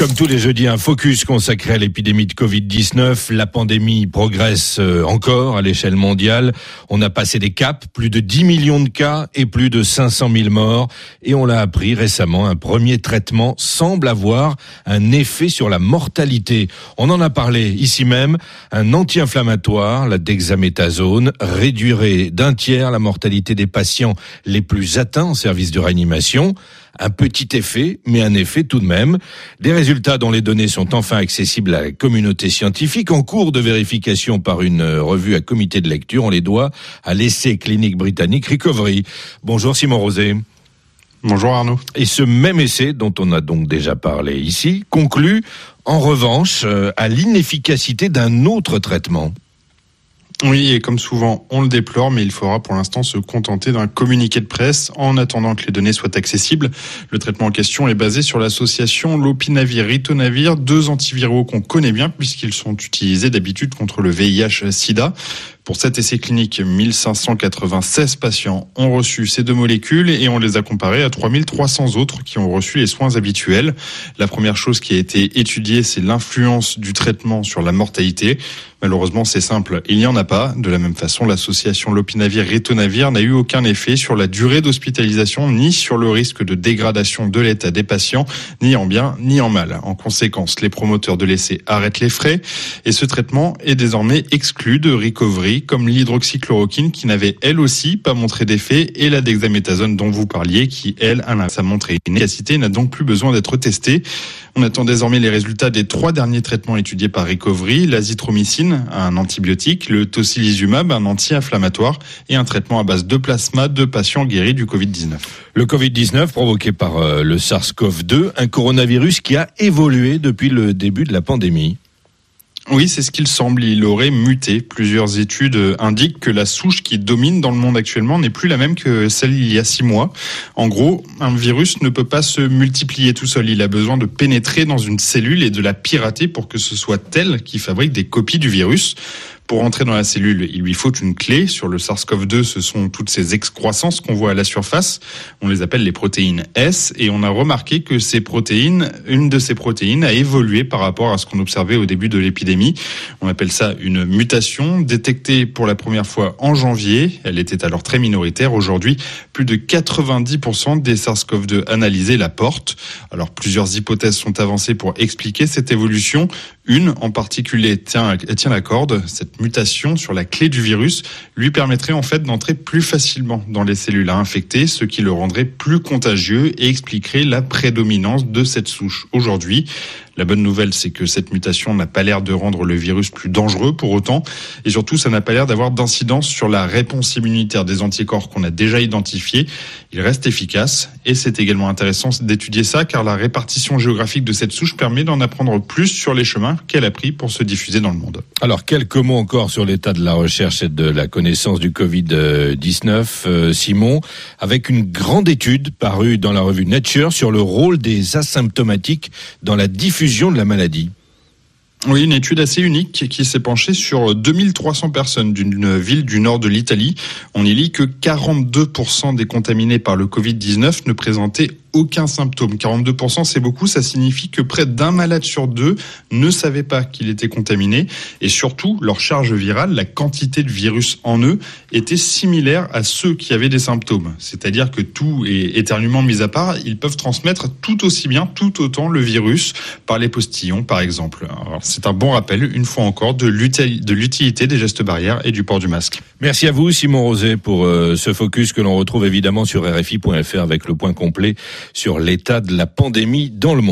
Comme tous les jeudis, un focus consacré à l'épidémie de Covid-19. La pandémie progresse euh, encore à l'échelle mondiale. On a passé des caps, plus de 10 millions de cas et plus de 500 000 morts. Et on l'a appris récemment, un premier traitement semble avoir un effet sur la mortalité. On en a parlé ici même. Un anti-inflammatoire, la dexaméthasone, réduirait d'un tiers la mortalité des patients les plus atteints en service de réanimation. Un petit effet, mais un effet tout de même. Des résultats dont les données sont enfin accessibles à la communauté scientifique en cours de vérification par une revue à comité de lecture. On les doit à l'essai clinique britannique Recovery. Bonjour Simon Rosé. Bonjour Arnaud. Et ce même essai, dont on a donc déjà parlé ici, conclut en revanche euh, à l'inefficacité d'un autre traitement. Oui, et comme souvent, on le déplore, mais il faudra pour l'instant se contenter d'un communiqué de presse en attendant que les données soient accessibles. Le traitement en question est basé sur l'association Lopinavir-Ritonavir, deux antiviraux qu'on connaît bien puisqu'ils sont utilisés d'habitude contre le VIH-Sida. Pour cet essai clinique, 1596 patients ont reçu ces deux molécules et on les a comparés à 3300 autres qui ont reçu les soins habituels. La première chose qui a été étudiée, c'est l'influence du traitement sur la mortalité. Malheureusement, c'est simple, il n'y en a De la même façon, l'association Lopinavir-Ritonavir n'a eu aucun effet sur la durée d'hospitalisation, ni sur le risque de dégradation de l'état des patients, ni en bien, ni en mal. En conséquence, les promoteurs de l'essai arrêtent les frais et ce traitement est désormais exclu de recovery, comme l'hydroxychloroquine qui n'avait elle aussi pas montré d'effet et la dexaméthasone dont vous parliez qui, elle, a montré une efficacité n'a donc plus besoin d'être testée. On attend désormais les résultats des trois derniers traitements étudiés par Recovery, l'azithromycine un antibiotique, le tocilizumab, un anti-inflammatoire et un traitement à base de plasma de patients guéris du Covid-19. Le Covid-19 provoqué par euh, le SARS-CoV-2, un coronavirus qui a évolué depuis le début de la pandémie. Oui, c'est ce qu'il semble. Il aurait muté. Plusieurs études indiquent que la souche qui domine dans le monde actuellement n'est plus la même que celle il y a six mois. En gros, un virus ne peut pas se multiplier tout seul. Il a besoin de pénétrer dans une cellule et de la pirater pour que ce soit elle qui fabrique des copies du virus. Pour entrer dans la cellule, il lui faut une clé. Sur le SARS-CoV-2, ce sont toutes ces excroissances qu'on voit à la surface. On les appelle les protéines S et on a remarqué que ces protéines, une de ces protéines a évolué par rapport à ce qu'on observait au début de l'épidémie. On appelle ça une mutation détectée pour la première fois en janvier. Elle était alors très minoritaire. Aujourd'hui, plus de 90% des SARS-CoV-2 analysés la portent. Alors plusieurs hypothèses sont avancées pour expliquer cette évolution. Une en particulier tient, tient la corde. Cette mutation sur la clé du virus lui permettrait en fait d'entrer plus facilement dans les cellules à infecter, ce qui le rendrait plus contagieux et expliquerait la prédominance de cette souche aujourd'hui. La bonne nouvelle, c'est que cette mutation n'a pas l'air de rendre le virus plus dangereux pour autant, et surtout, ça n'a pas l'air d'avoir d'incidence sur la réponse immunitaire des anticorps qu'on a déjà identifiés. Il reste efficace, et c'est également intéressant d'étudier ça, car la répartition géographique de cette souche permet d'en apprendre plus sur les chemins qu'elle a pris pour se diffuser dans le monde. Alors, quelques mots encore sur l'état de la recherche et de la connaissance du Covid-19, euh, Simon, avec une grande étude parue dans la revue Nature sur le rôle des asymptomatiques dans la diffusion de la maladie. Oui, une étude assez unique qui s'est penchée sur 2300 personnes d'une ville du nord de l'Italie. On y lit que 42% des contaminés par le Covid-19 ne présentaient aucun symptôme. 42%, c'est beaucoup. Ça signifie que près d'un malade sur deux ne savait pas qu'il était contaminé. Et surtout, leur charge virale, la quantité de virus en eux, était similaire à ceux qui avaient des symptômes. C'est-à-dire que tout est éternuement mis à part, ils peuvent transmettre tout aussi bien, tout autant le virus par les postillons, par exemple. C'est un bon rappel, une fois encore, de l'utilité des gestes barrières et du port du masque. Merci à vous, Simon Rosé, pour euh, ce focus que l'on retrouve évidemment sur RFI.fr avec le point complet sur l'état de la pandémie dans le monde.